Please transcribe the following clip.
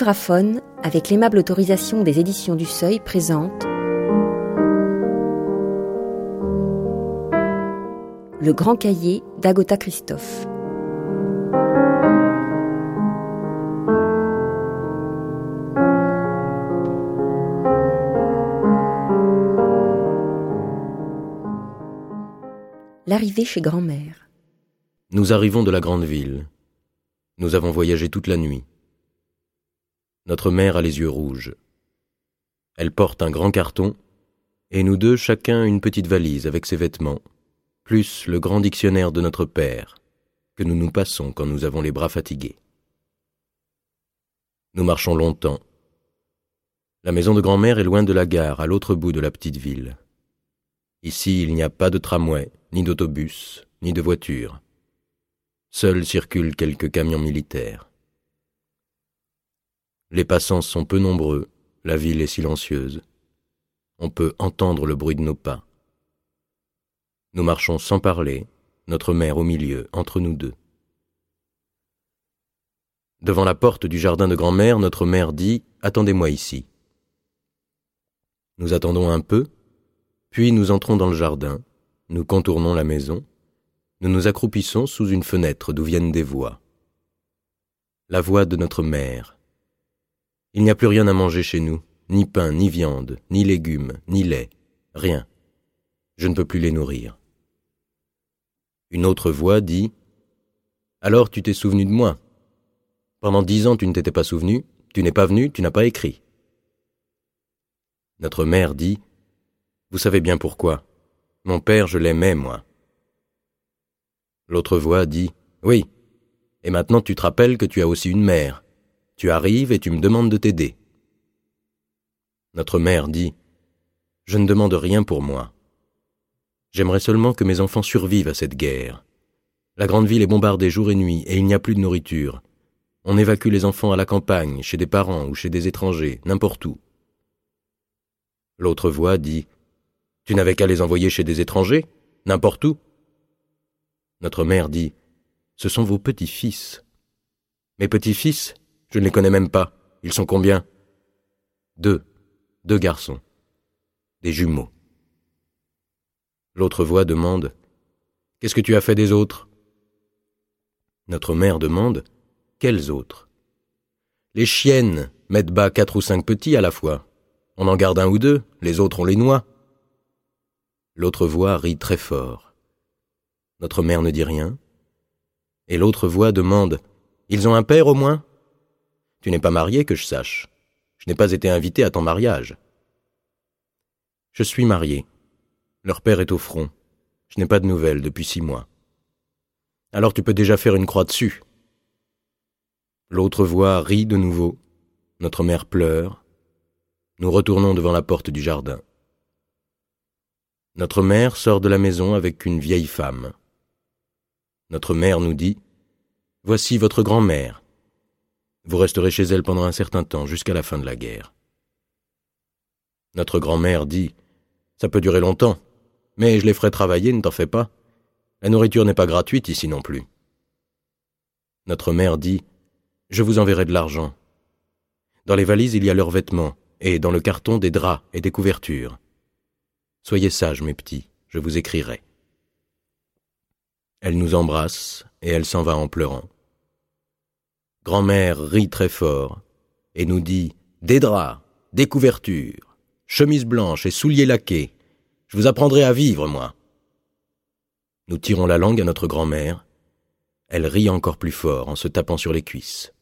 Livraphone, avec l'aimable autorisation des éditions du Seuil, présente Le Grand Cahier d'Agota Christophe. L'arrivée chez grand-mère. Nous arrivons de la grande ville. Nous avons voyagé toute la nuit. Notre mère a les yeux rouges. Elle porte un grand carton, et nous deux chacun une petite valise avec ses vêtements, plus le grand dictionnaire de notre père, que nous nous passons quand nous avons les bras fatigués. Nous marchons longtemps. La maison de grand-mère est loin de la gare, à l'autre bout de la petite ville. Ici, il n'y a pas de tramway, ni d'autobus, ni de voiture. Seuls circulent quelques camions militaires. Les passants sont peu nombreux, la ville est silencieuse. On peut entendre le bruit de nos pas. Nous marchons sans parler, notre mère au milieu, entre nous deux. Devant la porte du jardin de grand-mère, notre mère dit Attendez-moi ici. Nous attendons un peu, puis nous entrons dans le jardin, nous contournons la maison, nous nous accroupissons sous une fenêtre d'où viennent des voix. La voix de notre mère. Il n'y a plus rien à manger chez nous, ni pain, ni viande, ni légumes, ni lait, rien. Je ne peux plus les nourrir. Une autre voix dit Alors tu t'es souvenu de moi. Pendant dix ans tu ne t'étais pas souvenu, tu n'es pas venu, tu n'as pas écrit. Notre mère dit vous savez bien pourquoi. Mon père, je l'aimais, moi. L'autre voix dit Oui. Et maintenant tu te rappelles que tu as aussi une mère. Tu arrives et tu me demandes de t'aider. Notre mère dit Je ne demande rien pour moi. J'aimerais seulement que mes enfants survivent à cette guerre. La grande ville est bombardée jour et nuit et il n'y a plus de nourriture. On évacue les enfants à la campagne, chez des parents ou chez des étrangers, n'importe où. L'autre voix dit tu n'avais qu'à les envoyer chez des étrangers, n'importe où. Notre mère dit Ce sont vos petits-fils. Mes petits-fils, je ne les connais même pas. Ils sont combien? Deux. Deux garçons. Des jumeaux. L'autre voix demande Qu'est-ce que tu as fait des autres Notre mère demande Quels autres Les chiennes mettent bas quatre ou cinq petits à la fois. On en garde un ou deux, les autres on les noie. L'autre voix rit très fort. Notre mère ne dit rien. Et l'autre voix demande Ils ont un père au moins Tu n'es pas marié, que je sache. Je n'ai pas été invité à ton mariage. Je suis marié. Leur père est au front. Je n'ai pas de nouvelles depuis six mois. Alors tu peux déjà faire une croix dessus. L'autre voix rit de nouveau. Notre mère pleure. Nous retournons devant la porte du jardin. Notre mère sort de la maison avec une vieille femme. Notre mère nous dit Voici votre grand-mère. Vous resterez chez elle pendant un certain temps, jusqu'à la fin de la guerre. Notre grand-mère dit Ça peut durer longtemps, mais je les ferai travailler, ne t'en fais pas. La nourriture n'est pas gratuite ici non plus. Notre mère dit Je vous enverrai de l'argent. Dans les valises, il y a leurs vêtements, et dans le carton des draps et des couvertures. Soyez sages, mes petits, je vous écrirai. Elle nous embrasse, et elle s'en va en pleurant. Grand-mère rit très fort, et nous dit Des draps, des couvertures, chemise blanche et souliers laqués. Je vous apprendrai à vivre, moi. Nous tirons la langue à notre grand-mère. Elle rit encore plus fort en se tapant sur les cuisses.